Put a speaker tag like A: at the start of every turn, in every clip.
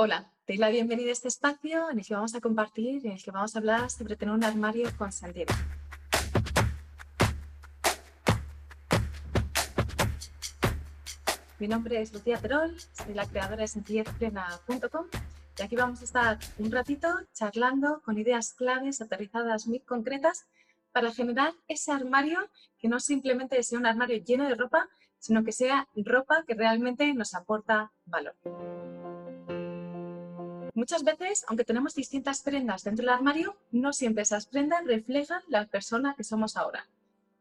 A: Hola, te doy la bienvenida a este espacio en el que vamos a compartir, en el que vamos a hablar sobre tener un armario con sentido. Mi nombre es Lucía Terol, soy la creadora de sencillezplena.com y aquí vamos a estar un ratito charlando con ideas claves aterrizadas muy concretas para generar ese armario que no simplemente sea un armario lleno de ropa, sino que sea ropa que realmente nos aporta valor. Muchas veces, aunque tenemos distintas prendas dentro del armario, no siempre esas prendas reflejan la persona que somos ahora.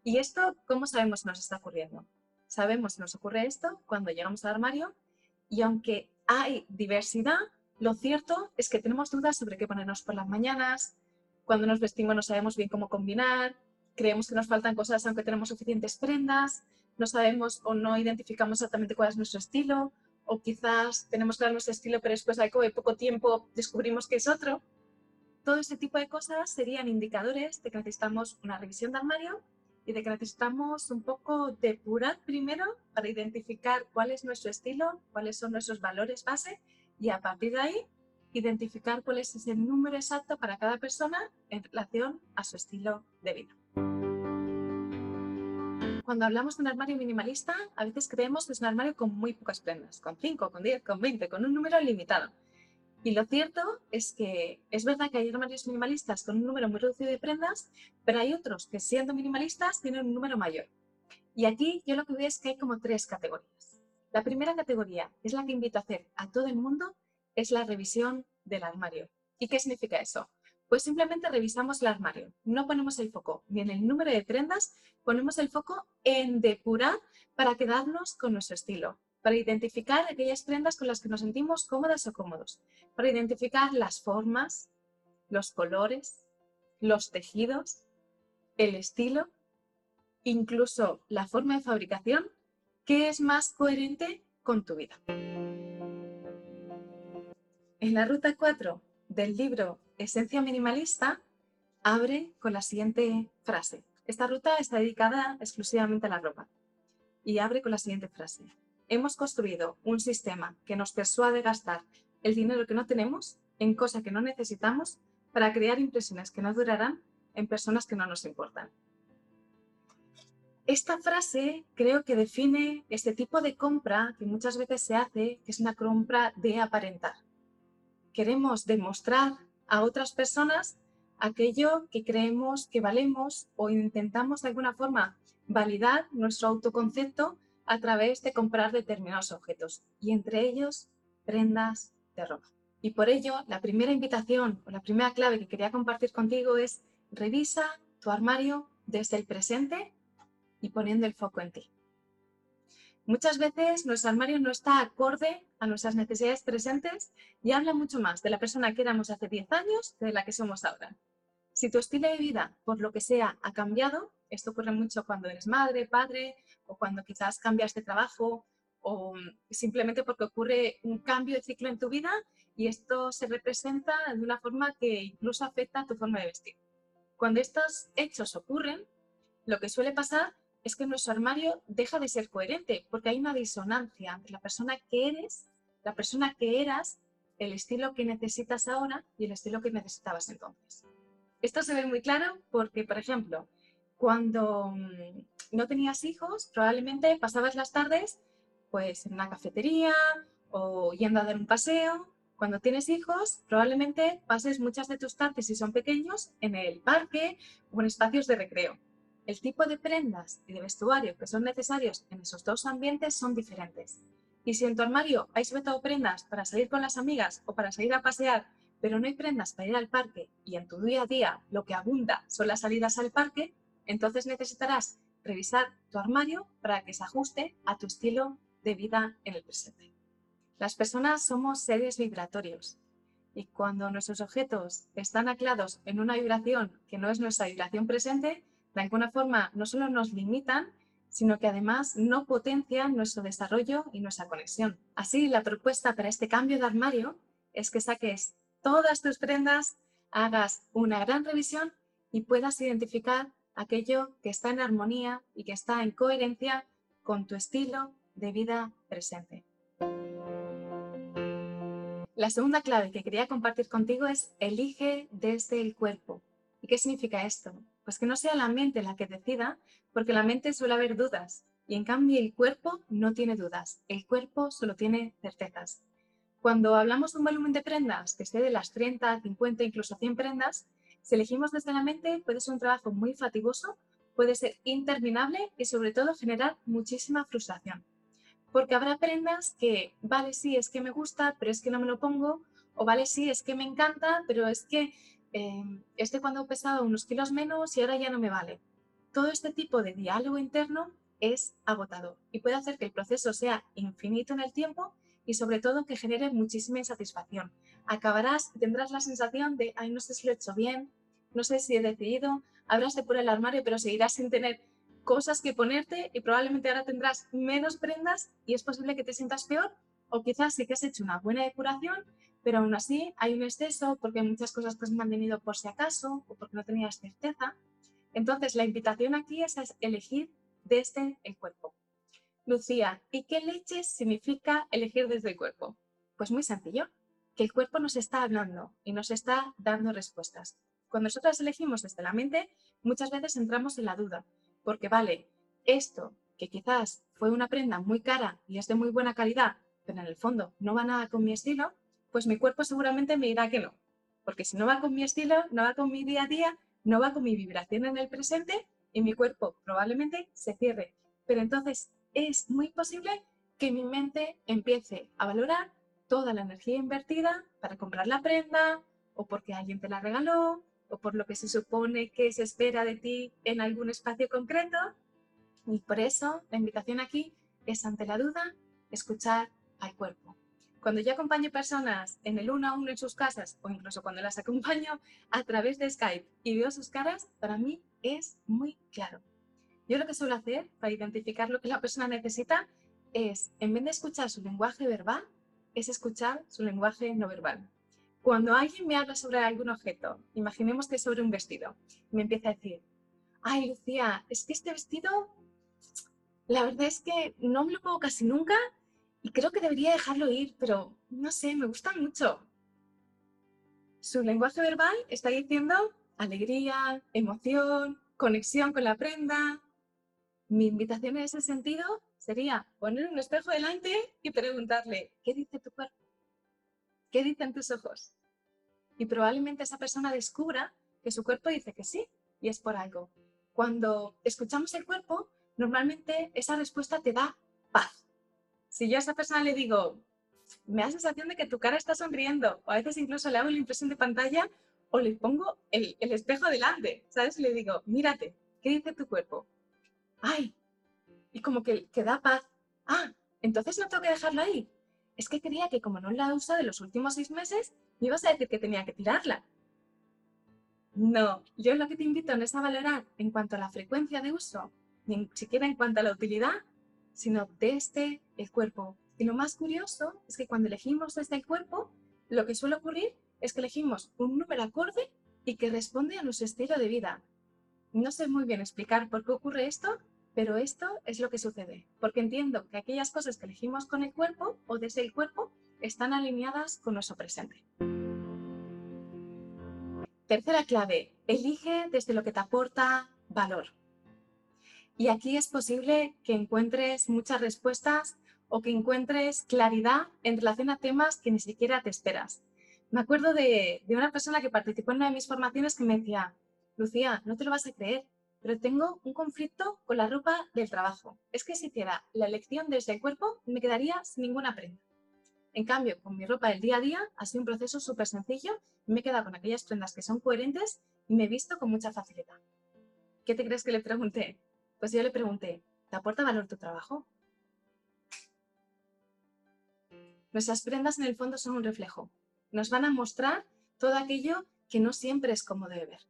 A: ¿Y esto cómo sabemos que nos está ocurriendo? Sabemos que nos ocurre esto cuando llegamos al armario y aunque hay diversidad, lo cierto es que tenemos dudas sobre qué ponernos por las mañanas, cuando nos vestimos no sabemos bien cómo combinar, creemos que nos faltan cosas aunque tenemos suficientes prendas, no sabemos o no identificamos exactamente cuál es nuestro estilo, o quizás tenemos claro nuestro estilo, pero después de poco tiempo descubrimos que es otro. Todo este tipo de cosas serían indicadores de que necesitamos una revisión de armario y de que necesitamos un poco depurar primero para identificar cuál es nuestro estilo, cuáles son nuestros valores base y a partir de ahí identificar cuál es ese número exacto para cada persona en relación a su estilo de vida. Cuando hablamos de un armario minimalista, a veces creemos que es un armario con muy pocas prendas, con 5, con 10, con 20, con un número limitado. Y lo cierto es que es verdad que hay armarios minimalistas con un número muy reducido de prendas, pero hay otros que siendo minimalistas tienen un número mayor. Y aquí yo lo que veo es que hay como tres categorías. La primera categoría es la que invito a hacer a todo el mundo, es la revisión del armario. ¿Y qué significa eso? Pues simplemente revisamos el armario. No ponemos el foco ni en el número de prendas, ponemos el foco en depurar para quedarnos con nuestro estilo, para identificar aquellas prendas con las que nos sentimos cómodas o cómodos, para identificar las formas, los colores, los tejidos, el estilo, incluso la forma de fabricación, que es más coherente con tu vida. En la ruta 4 del libro Esencia Minimalista abre con la siguiente frase. Esta ruta está dedicada exclusivamente a la ropa y abre con la siguiente frase. Hemos construido un sistema que nos persuade gastar el dinero que no tenemos en cosas que no necesitamos para crear impresiones que no durarán en personas que no nos importan. Esta frase creo que define este tipo de compra que muchas veces se hace, que es una compra de aparentar. Queremos demostrar a otras personas aquello que creemos que valemos o intentamos de alguna forma validar nuestro autoconcepto a través de comprar determinados objetos y entre ellos prendas de ropa. Y por ello, la primera invitación o la primera clave que quería compartir contigo es revisa tu armario desde el presente y poniendo el foco en ti. Muchas veces nuestro armario no está acorde a nuestras necesidades presentes y habla mucho más de la persona que éramos hace 10 años que de la que somos ahora. Si tu estilo de vida, por lo que sea, ha cambiado, esto ocurre mucho cuando eres madre, padre o cuando quizás cambias de trabajo o simplemente porque ocurre un cambio de ciclo en tu vida y esto se representa de una forma que incluso afecta a tu forma de vestir. Cuando estos hechos ocurren, lo que suele pasar es que nuestro armario deja de ser coherente porque hay una disonancia entre la persona que eres, la persona que eras, el estilo que necesitas ahora y el estilo que necesitabas entonces. Esto se ve muy claro porque, por ejemplo, cuando mm, no tenías hijos, probablemente pasabas las tardes pues en una cafetería o yendo a dar un paseo. Cuando tienes hijos, probablemente pases muchas de tus tardes, si son pequeños, en el parque o en espacios de recreo el tipo de prendas y de vestuario que son necesarios en esos dos ambientes son diferentes. Y si en tu armario hay sobre todo prendas para salir con las amigas o para salir a pasear, pero no hay prendas para ir al parque y en tu día a día lo que abunda son las salidas al parque, entonces necesitarás revisar tu armario para que se ajuste a tu estilo de vida en el presente. Las personas somos seres vibratorios y cuando nuestros objetos están anclados en una vibración que no es nuestra vibración presente, de alguna forma no solo nos limitan, sino que además no potencian nuestro desarrollo y nuestra conexión. Así, la propuesta para este cambio de armario es que saques todas tus prendas, hagas una gran revisión y puedas identificar aquello que está en armonía y que está en coherencia con tu estilo de vida presente. La segunda clave que quería compartir contigo es elige desde el cuerpo. ¿Y qué significa esto? Pues que no sea la mente la que decida, porque la mente suele haber dudas y en cambio el cuerpo no tiene dudas, el cuerpo solo tiene certezas. Cuando hablamos de un volumen de prendas que esté de las 30, 50, incluso 100 prendas, si elegimos desde la mente puede ser un trabajo muy fatigoso, puede ser interminable y sobre todo generar muchísima frustración. Porque habrá prendas que, vale, sí, es que me gusta, pero es que no me lo pongo, o vale, sí, es que me encanta, pero es que este cuando pesaba unos kilos menos y ahora ya no me vale. Todo este tipo de diálogo interno es agotador y puede hacer que el proceso sea infinito en el tiempo y sobre todo que genere muchísima insatisfacción. Acabarás tendrás la sensación de, ay, no sé si lo he hecho bien, no sé si he decidido, habrás de por el armario, pero seguirás sin tener cosas que ponerte y probablemente ahora tendrás menos prendas y es posible que te sientas peor o quizás sí que has hecho una buena depuración, pero aún así hay un exceso porque muchas cosas que has mantenido por si acaso o porque no tenías certeza. Entonces, la invitación aquí es elegir desde el cuerpo. Lucía, ¿y qué leches significa elegir desde el cuerpo? Pues muy sencillo, que el cuerpo nos está hablando y nos está dando respuestas. Cuando nosotras elegimos desde la mente, muchas veces entramos en la duda, porque vale, esto que quizás fue una prenda muy cara y es de muy buena calidad, pero en el fondo no va nada con mi estilo, pues mi cuerpo seguramente me dirá que no. Porque si no va con mi estilo, no va con mi día a día, no va con mi vibración en el presente y mi cuerpo probablemente se cierre. Pero entonces es muy posible que mi mente empiece a valorar toda la energía invertida para comprar la prenda o porque alguien te la regaló o por lo que se supone que se espera de ti en algún espacio concreto. Y por eso la invitación aquí es ante la duda escuchar al cuerpo. Cuando yo acompaño personas en el uno a uno en sus casas o incluso cuando las acompaño a través de Skype y veo sus caras, para mí es muy claro. Yo lo que suelo hacer para identificar lo que la persona necesita es, en vez de escuchar su lenguaje verbal, es escuchar su lenguaje no verbal. Cuando alguien me habla sobre algún objeto, imaginemos que es sobre un vestido, me empieza a decir, ay Lucía, es que este vestido, la verdad es que no me lo pongo casi nunca y creo que debería dejarlo ir, pero no sé, me gusta mucho. Su lenguaje verbal está diciendo alegría, emoción, conexión con la prenda. Mi invitación en ese sentido sería poner un espejo delante y preguntarle, ¿qué dice tu cuerpo? ¿Qué dicen tus ojos? Y probablemente esa persona descubra que su cuerpo dice que sí y es por algo. Cuando escuchamos el cuerpo, normalmente esa respuesta te da paz si yo a esa persona le digo, me da la sensación de que tu cara está sonriendo, o a veces incluso le hago la impresión de pantalla o le pongo el, espejo delante, ¿sabes? Y le digo, mírate, ¿qué dice tu cuerpo? ¡Ay! Y como que, que da paz. Ah, entonces no tengo que dejarla ahí. Es que quería que como no la usa de los últimos seis meses, me ibas a decir que tenía que tirarla. No, yo lo que te invito no es a valorar en cuanto a la frecuencia de uso, ni siquiera en cuanto a la utilidad, sino desde el cuerpo. Y lo más curioso es que cuando elegimos desde el cuerpo, lo que suele ocurrir es que elegimos un número acorde y que responde a nuestro estilo de vida. No sé muy bien explicar por qué ocurre esto, pero esto es lo que sucede, porque entiendo que aquellas cosas que elegimos con el cuerpo o desde el cuerpo están alineadas con nuestro presente. Tercera clave, elige desde lo que te aporta valor. Y aquí es posible que encuentres muchas respuestas o que encuentres claridad en relación a temas que ni siquiera te esperas. Me acuerdo de, una persona que participó en una de mis formaciones que me decía, Lucía, no te lo vas a creer, pero tengo un conflicto con la ropa del trabajo. Es que si hiciera la elección desde el cuerpo, me quedaría sin ninguna prenda. En cambio, con mi ropa del día a día ha sido un proceso súper sencillo y me he quedado con aquellas prendas que son coherentes y me he visto con mucha facilidad. ¿Qué te crees que le pregunté? Pues yo le pregunté, ¿te aporta valor tu trabajo? Nuestras prendas en el fondo son un reflejo. Nos van a mostrar todo aquello que no siempre es como debe ver.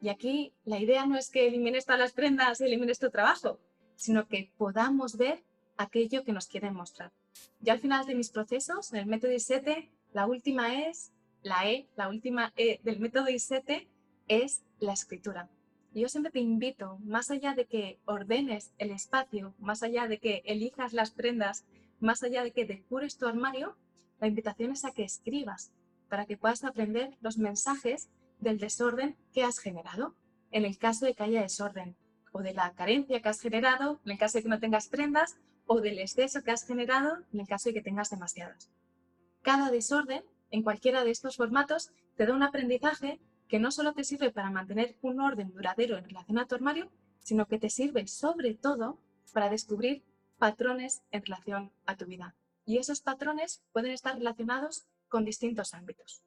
A: Y aquí la idea no es que elimines todas las prendas y elimines tu trabajo, sino que podamos ver aquello que nos quieren mostrar. Yo al final de mis procesos, en el método I7, la última es, la E, la última E del método I7 es la escritura yo siempre te invito, más allá de que ordenes el espacio, más allá de que elijas las prendas, más allá de que decures tu armario, la invitación es a que escribas para que puedas aprender los mensajes del desorden que has generado. En el caso de que haya desorden, o de la carencia que has generado, en el caso de que no tengas prendas, o del exceso que has generado, en el caso de que tengas demasiadas. Cada desorden, en cualquiera de estos formatos, te da un aprendizaje que no solo te sirve para mantener un orden duradero en relación a tu armario, sino que te sirve sobre todo para descubrir patrones en relación a tu vida. Y esos patrones pueden estar relacionados con distintos ámbitos.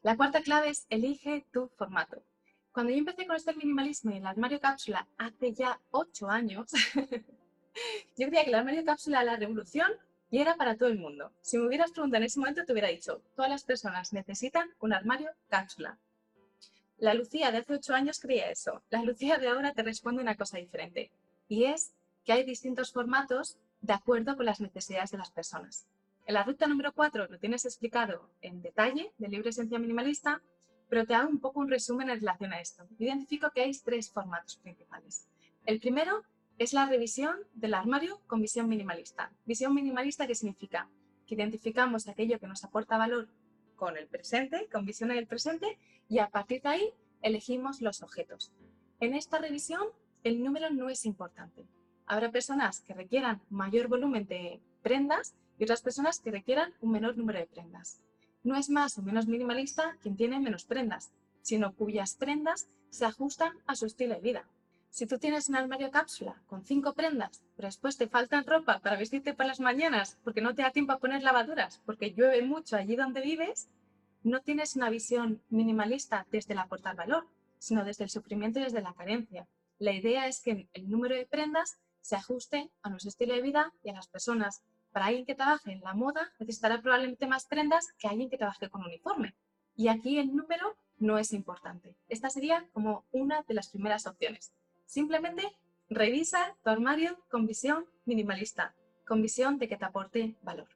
A: La cuarta clave es elige tu formato. Cuando yo empecé con este minimalismo y el armario cápsula hace ya ocho años, yo creía que el armario cápsula era la revolución y era para todo el mundo. Si me hubieras preguntado en ese momento, te hubiera dicho, todas las personas necesitan un armario cápsula. La Lucía de hace ocho años creía eso. La Lucía de ahora te responde una cosa diferente. Y es que hay distintos formatos de acuerdo con las necesidades de las personas. En la ruta número cuatro lo tienes explicado en detalle del libro Esencia Minimalista pero te hago un poco un resumen en relación a esto. Identifico que hay tres formatos principales. El primero es la revisión del armario con visión minimalista. Visión minimalista, ¿qué significa? Que identificamos aquello que nos aporta valor con el presente, con visión en el presente, y a partir de ahí elegimos los objetos. En esta revisión, el número no es importante. Habrá personas que requieran mayor volumen de prendas y otras personas que requieran un menor número de prendas. No es más o menos minimalista quien tiene menos prendas, sino cuyas prendas se ajustan a su estilo de vida. Si tú tienes un armario cápsula con cinco prendas, pero después te faltan ropa para vestirte por las mañanas porque no te da tiempo a poner lavaduras, porque llueve mucho allí donde vives, no tienes una visión minimalista desde el aportar valor, sino desde el sufrimiento y desde la carencia. La idea es que el número de prendas se ajuste a nuestro estilo de vida y a las personas para alguien que trabaje en la moda necesitará probablemente más prendas que alguien que trabaje con uniforme. Y aquí el número no es importante. Esta sería como una de las primeras opciones. Simplemente revisa tu armario con visión minimalista, con visión de que te aporte valor.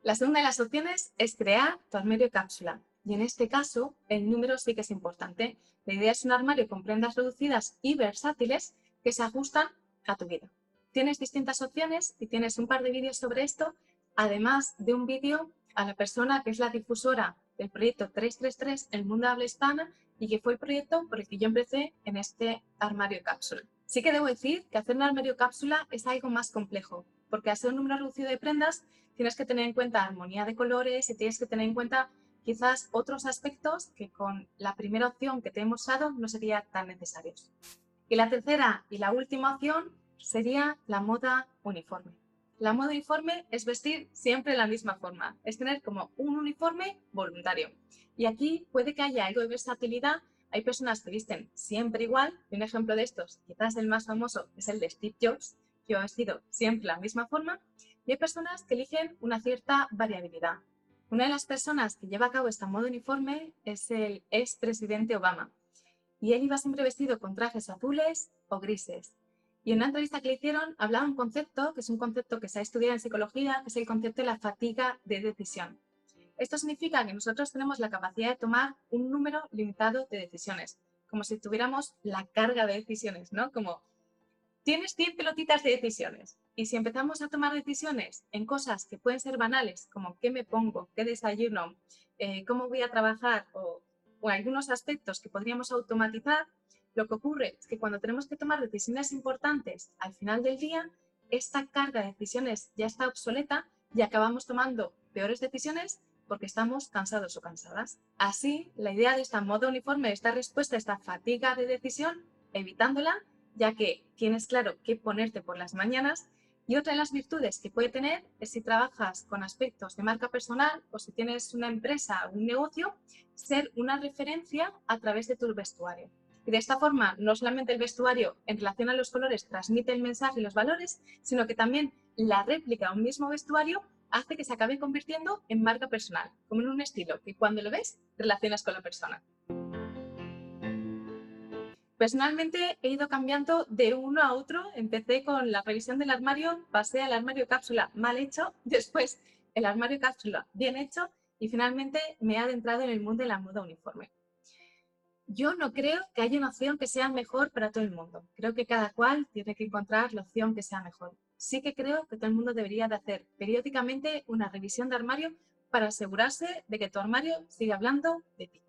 A: La segunda de las opciones es crear tu armario cápsula. Y en este caso, el número sí que es importante. La idea es un armario con prendas reducidas y versátiles que se ajustan a tu vida. Tienes distintas opciones y tienes un par de vídeos sobre esto, además de un vídeo a la persona que es la difusora del proyecto 333 El Mundo Habla Hispana y que fue el proyecto por el que yo empecé en este armario cápsula. Sí que debo decir que hacer un armario cápsula es algo más complejo, porque ser un número reducido de prendas tienes que tener en cuenta armonía de colores y tienes que tener en cuenta quizás otros aspectos que con la primera opción que te hemos dado no serían tan necesarios. Y la tercera y la última opción sería la moda uniforme. La moda uniforme es vestir siempre la misma forma, es tener como un uniforme voluntario. Y aquí puede que haya algo de versatilidad. Hay personas que visten siempre igual, y un ejemplo de estos, quizás el más famoso, es el de Steve Jobs, que ha vestido siempre la misma forma, y hay personas que eligen una cierta variabilidad. Una de las personas que lleva a cabo esta moda uniforme es el expresidente Obama, y él iba siempre vestido con trajes azules o grises, y en una entrevista que le hicieron hablaba un concepto, que es un concepto que se ha estudiado en psicología, que es el concepto de la fatiga de decisión. Esto significa que nosotros tenemos la capacidad de tomar un número limitado de decisiones, como si tuviéramos la carga de decisiones, ¿no? Como tienes 100 pelotitas de decisiones y si empezamos a tomar decisiones en cosas que pueden ser banales, como qué me pongo, qué desayuno, eh, cómo voy a trabajar o, o algunos aspectos que podríamos automatizar, lo que ocurre es que cuando tenemos que tomar decisiones importantes al final del día, esta carga de decisiones ya está obsoleta y acabamos tomando peores decisiones porque estamos cansados o cansadas. Así, la idea de esta modo uniforme, esta respuesta, esta fatiga de decisión, evitándola, ya que tienes claro qué ponerte por las mañanas. Y otra de las virtudes que puede tener es si trabajas con aspectos de marca personal o si tienes una empresa o un negocio, ser una referencia a través de tu vestuario. Y de esta forma, no solamente el vestuario en relación a los colores transmite el mensaje y los valores, sino que también la réplica de un mismo vestuario hace que se acabe convirtiendo en marca personal, como en un estilo que cuando lo ves relacionas con la persona. Personalmente he ido cambiando de uno a otro. Empecé con la revisión del armario, pasé al armario cápsula mal hecho, después el armario cápsula bien hecho y finalmente me he adentrado en el mundo de la moda uniforme yo no creo que haya una opción que sea mejor para todo el mundo. Creo que cada cual tiene que encontrar la opción que sea mejor. sí que creo que todo el mundo debería de hacer periódicamente una revisión de armario para asegurarse de que tu armario sigue hablando de ti.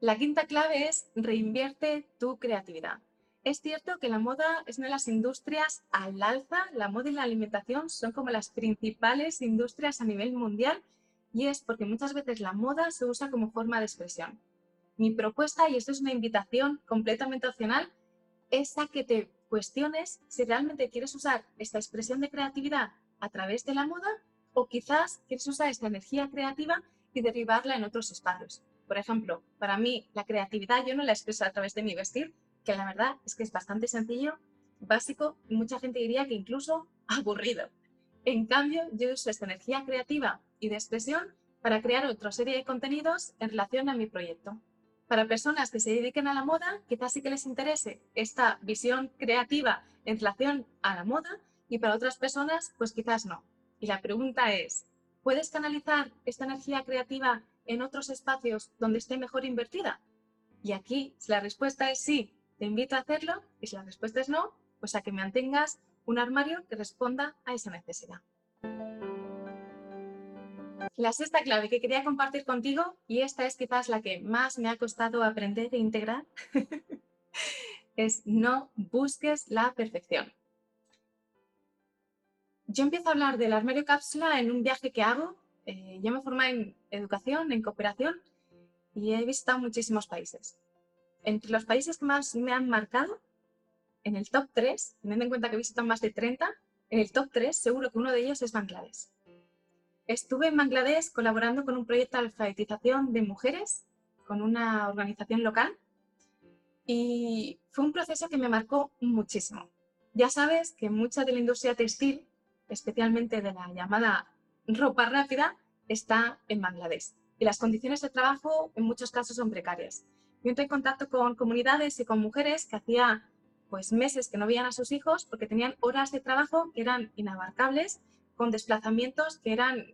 A: La quinta clave es reinvierte tu creatividad. Es cierto que la moda es una de las industrias al alza, la moda y la alimentación son como las principales industrias a nivel mundial y es porque muchas veces la moda se usa como forma de expresión. Mi propuesta, y esto es una invitación completamente opcional, es a que te cuestiones si realmente quieres usar esta expresión de creatividad a través de la moda o quizás quieres usar esta energía creativa y derivarla en otros espacios. Por ejemplo, para mí la creatividad yo no la expreso a través de mi vestir, que la verdad es que es bastante sencillo, básico y mucha gente diría que incluso aburrido. En cambio, yo uso esta energía creativa y de expresión para crear otra serie de contenidos en relación a mi proyecto. Para personas que se dediquen a la moda, quizás sí que les interese esta visión creativa en relación a la moda y para otras personas, pues quizás no. Y la pregunta es, ¿puedes canalizar esta energía creativa en otros espacios donde esté mejor invertida? Y aquí, si la respuesta es sí, te invito a hacerlo y si la respuesta es no, pues a que mantengas un armario que responda a esa necesidad. La sexta clave que quería compartir contigo, y esta es quizás la que más me ha costado aprender e integrar, es no busques la perfección. Yo empiezo a hablar del armario cápsula en un viaje que hago. Eh, yo me formé en educación, en cooperación, y he visitado muchísimos países entre los países que más me han marcado, en el top 3, teniendo en cuenta que he visitado más de 30, en el top 3 seguro que uno de ellos es Bangladesh. Estuve en Bangladesh colaborando con un proyecto de alfabetización de mujeres, con una organización local, y fue un proceso que me marcó muchísimo. Ya sabes que mucha de la industria textil, especialmente de la llamada ropa rápida, está en Bangladesh. Y las condiciones de trabajo en muchos casos son precarias. Yo entré en contacto con comunidades y con mujeres que hacía pues meses que no veían a sus hijos porque tenían horas de trabajo que eran inabarcables, con desplazamientos que eran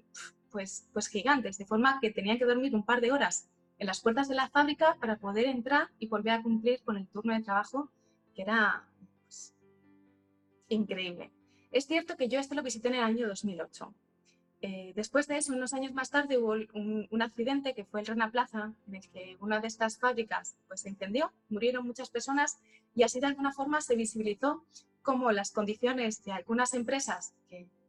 A: pues, pues gigantes, de forma que tenían que dormir un par de horas en las puertas de la fábrica para poder entrar y volver a cumplir con el turno de trabajo, que era pues, increíble. Es cierto que yo esto lo visité en el año 2008 eh, después de eso, unos años más tarde, hubo un, accidente que fue el Rana Plaza, en el que una de estas fábricas pues, se incendió, murieron muchas personas y así de alguna forma se visibilizó cómo las condiciones de algunas empresas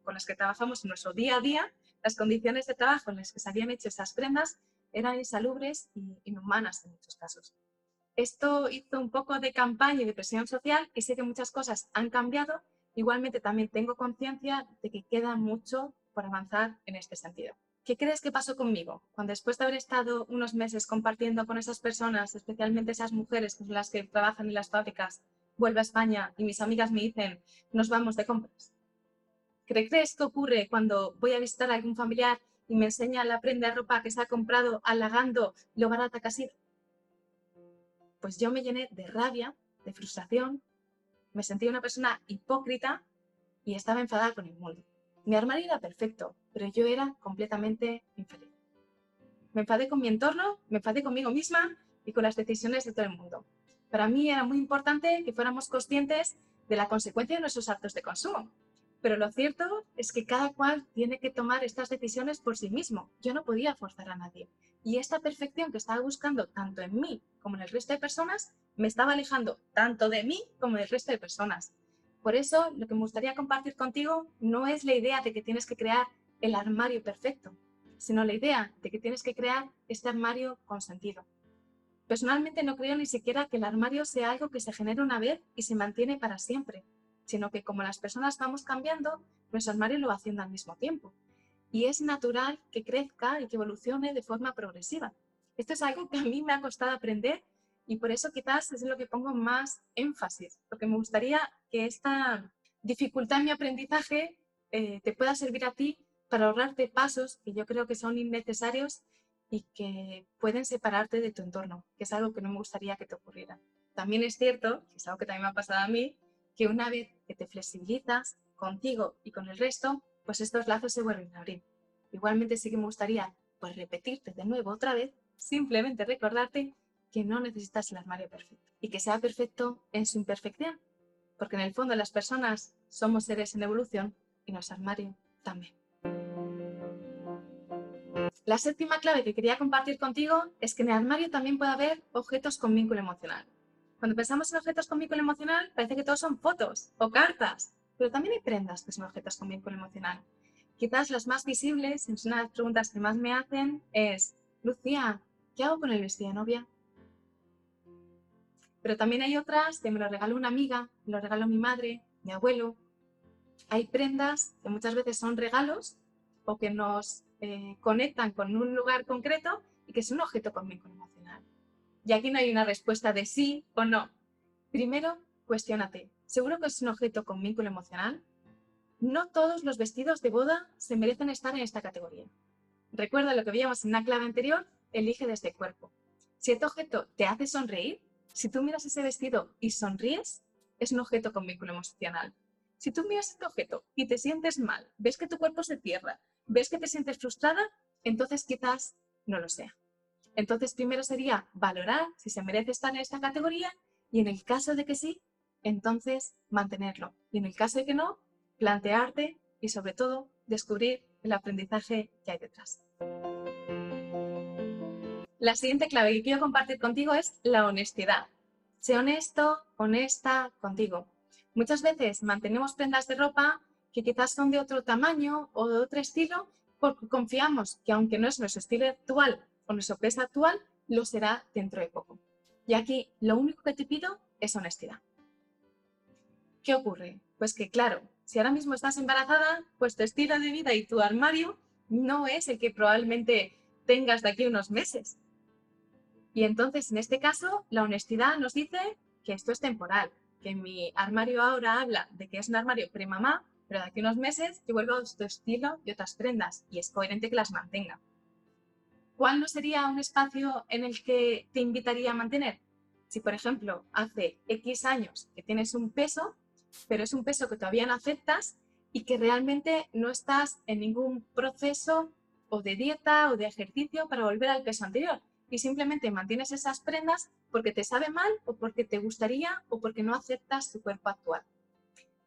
A: con las que trabajamos en nuestro día a día, las condiciones de trabajo en las que se habían hecho esas prendas eran insalubres y inhumanas en muchos casos. Esto hizo un poco de campaña y de presión social y sé que muchas cosas han cambiado. Igualmente también tengo conciencia de que queda mucho por avanzar en este sentido. ¿Qué crees que pasó conmigo? Cuando después de haber estado unos meses compartiendo con esas personas, especialmente esas mujeres con las que trabajan en las fábricas, vuelvo a España y mis amigas me dicen, nos vamos de compras. ¿Qué crees que ocurre cuando voy a visitar a algún familiar y me enseña la prenda de ropa que se ha comprado halagando lo barata que ha sido? Pues yo me llené de rabia, de frustración, me sentí una persona hipócrita y estaba enfadada con el mundo. Mi armario era perfecto, pero yo era completamente infeliz. Me enfadé con mi entorno, me enfadé conmigo misma y con las decisiones de todo el mundo. Para mí era muy importante que fuéramos conscientes de la consecuencia de nuestros actos de consumo. Pero lo cierto es que cada cual tiene que tomar estas decisiones por sí mismo. Yo no podía forzar a nadie. Y esta perfección que estaba buscando tanto en mí como en el resto de personas me estaba alejando tanto de mí como del resto de personas. Por eso, lo que me gustaría compartir contigo no es la idea de que tienes que crear el armario perfecto, sino la idea de que tienes que crear este armario con sentido. Personalmente no creo ni siquiera que el armario sea algo que se genere una vez y se mantiene para siempre, sino que como las personas vamos cambiando, nuestro armario lo va haciendo al mismo tiempo. Y es natural que crezca y que evolucione de forma progresiva. Esto es algo que a mí me ha costado aprender y por eso quizás es lo que pongo más énfasis, porque me gustaría que esta dificultad en mi aprendizaje eh, te pueda servir a ti para ahorrarte pasos que yo creo que son innecesarios y que pueden separarte de tu entorno, que es algo que no me gustaría que te ocurriera. También es cierto, que es algo que también me ha pasado a mí, que una vez que te flexibilizas contigo y con el resto, pues estos lazos se vuelven a abrir. Igualmente sí que me gustaría pues repetirte de nuevo otra vez, simplemente recordarte que no necesitas el armario perfecto y que sea perfecto en su imperfección, porque en el fondo las personas somos seres en evolución y nuestro armario también. La séptima clave que quería compartir contigo es que en el armario también puede haber objetos con vínculo emocional. Cuando pensamos en objetos con vínculo emocional, parece que todos son fotos o cartas, pero también hay prendas que son objetos con vínculo emocional. Quizás las más visibles, es una de las preguntas que más me hacen, es, Lucía, ¿qué hago con el vestido de novia? Pero también hay otras que me lo regaló una amiga, me lo regaló mi madre, mi abuelo. Hay prendas que muchas veces son regalos o que nos eh, conectan con un lugar concreto y que es un objeto con vínculo emocional. Y aquí no hay una respuesta de sí o no. Primero, cuestiónate. ¿Seguro que es un objeto con vínculo emocional? No todos los vestidos de boda se merecen estar en esta categoría. Recuerda lo que veíamos en una clave anterior, elige desde cuerpo. Si este objeto te hace sonreír, si tú miras ese vestido y sonríes, es un objeto con vínculo emocional. Si tú miras este objeto y te sientes mal, ves que tu cuerpo se cierra, ves que te sientes frustrada, entonces quizás no lo sea. Entonces primero sería valorar si se merece estar en esta categoría y en el caso de que sí, entonces mantenerlo. Y en el caso de que no, plantearte y sobre todo descubrir el aprendizaje que hay detrás. La siguiente clave que quiero compartir contigo es la honestidad. Sé honesto, honesta contigo. Muchas veces mantenemos prendas de ropa que quizás son de otro tamaño o de otro estilo porque confiamos que aunque no es nuestro estilo actual o nuestro peso actual, lo será dentro de poco. Y aquí lo único que te pido es honestidad. ¿Qué ocurre? Pues que claro, si ahora mismo estás embarazada, pues tu estilo de vida y tu armario no es el que probablemente tengas de aquí unos meses. Y entonces, en este caso, la honestidad nos dice que esto es temporal, que mi armario ahora habla de que es un armario premamá, pero de aquí unos meses yo vuelvo a tu estilo y otras prendas y es coherente que las mantenga. ¿Cuál no sería un espacio en el que te invitaría a mantener? Si, por ejemplo, hace X años que tienes un peso, pero es un peso que todavía no aceptas y que realmente no estás en ningún proceso o de dieta o de ejercicio para volver al peso anterior, y simplemente mantienes esas prendas porque te sabe mal o porque te gustaría o porque no aceptas tu cuerpo actual.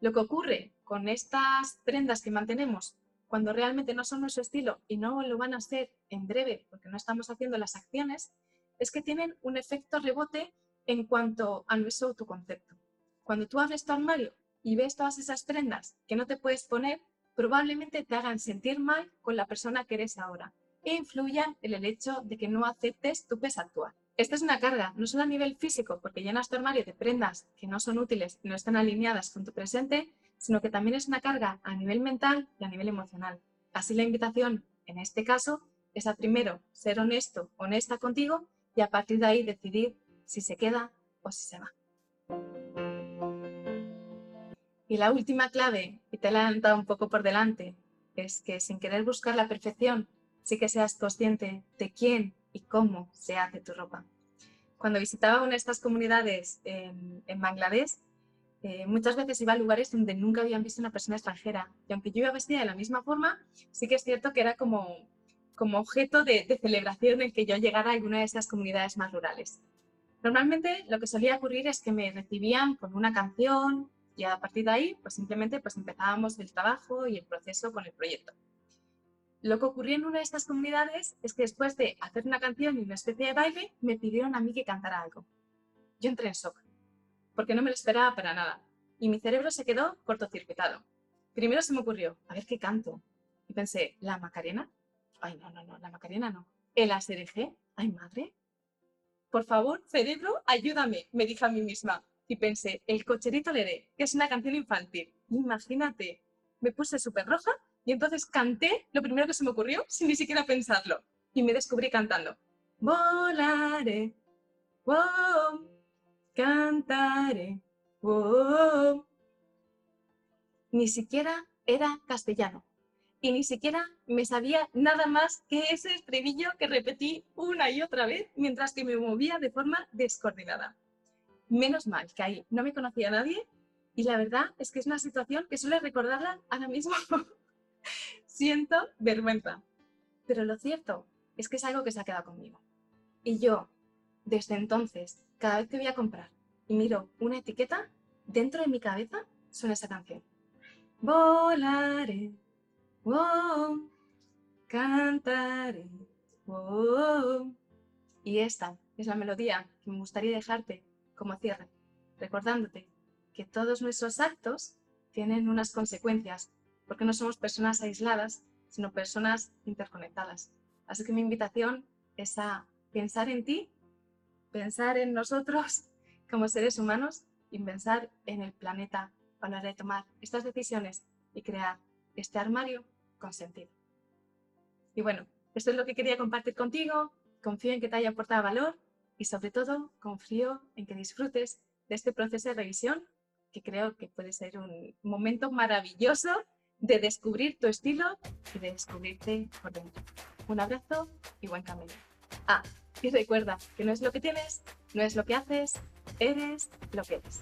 A: Lo que ocurre con estas prendas que mantenemos cuando realmente no son nuestro estilo y no lo van a ser en breve porque no estamos haciendo las acciones, es que tienen un efecto rebote en cuanto a nuestro autoconcepto. Cuando tú abres tu armario y ves todas esas prendas que no te puedes poner, probablemente te hagan sentir mal con la persona que eres ahora e influyan en el hecho de que no aceptes tu peso actual. Esta es una carga, no solo a nivel físico, porque llenas tu armario de prendas que no son útiles y no están alineadas con tu presente, sino que también es una carga a nivel mental y a nivel emocional. Así la invitación, en este caso, es a primero ser honesto, honesta contigo y a partir de ahí decidir si se queda o si se va. Y la última clave, y te la he adelantado un poco por delante, es que sin querer buscar la perfección, sí que seas consciente de quién y cómo se hace tu ropa. Cuando visitaba una de estas comunidades en, Bangladesh, eh, muchas veces iba a lugares donde nunca habían visto una persona extranjera. Y aunque yo iba vestida de la misma forma, sí que es cierto que era como, objeto de, de celebración el que yo llegara a alguna de esas comunidades más rurales. Normalmente lo que solía ocurrir es que me recibían con una canción y a partir de ahí pues simplemente pues empezábamos el trabajo y el proceso con el proyecto. Lo que ocurrió en una de estas comunidades es que después de hacer una canción y una especie de baile, me pidieron a mí que cantara algo. Yo entré en shock, porque no me lo esperaba para nada, y mi cerebro se quedó cortocircuitado. Primero se me ocurrió, a ver qué canto, y pensé, ¿la Macarena? Ay, no, no, no, la Macarena no. ¿El ASRG? Ay, madre. Por favor, cerebro, ayúdame, me dije a mí misma. Y pensé, el cocherito Leré, que es una canción infantil. Imagínate, me puse súper roja y entonces canté lo primero que se me ocurrió sin ni siquiera pensarlo. Y me descubrí cantando. Volaré, wow, cantaré, wow. Ni siquiera era castellano. Y ni siquiera me sabía nada más que ese estribillo que repetí una y otra vez mientras que me movía de forma descoordinada. Menos mal que ahí no me conocía nadie y la verdad es que es una situación que suele recordarla ahora mismo siento vergüenza. Pero lo cierto es que es algo que se ha quedado conmigo. Y yo, desde entonces, cada vez que voy a comprar y miro una etiqueta, dentro de mi cabeza suena esa canción. Volaré, wow, cantaré, wow. Y esta es la melodía que me gustaría dejarte como cierre, recordándote que todos nuestros actos tienen unas consecuencias, porque no somos personas aisladas, sino personas interconectadas. Así que mi invitación es a pensar en ti, pensar en nosotros como seres humanos y pensar en el planeta a la hora de tomar estas decisiones y crear este armario con sentido. Y bueno, esto es lo que quería compartir contigo. Confío en que te haya aportado valor y sobre todo confío en que disfrutes de este proceso de revisión que creo que puede ser un momento maravilloso de descubrir tu estilo y de descubrirte por dentro. Un abrazo y buen camino. Ah, y recuerda que no es lo que tienes, no es lo que haces, eres lo que eres.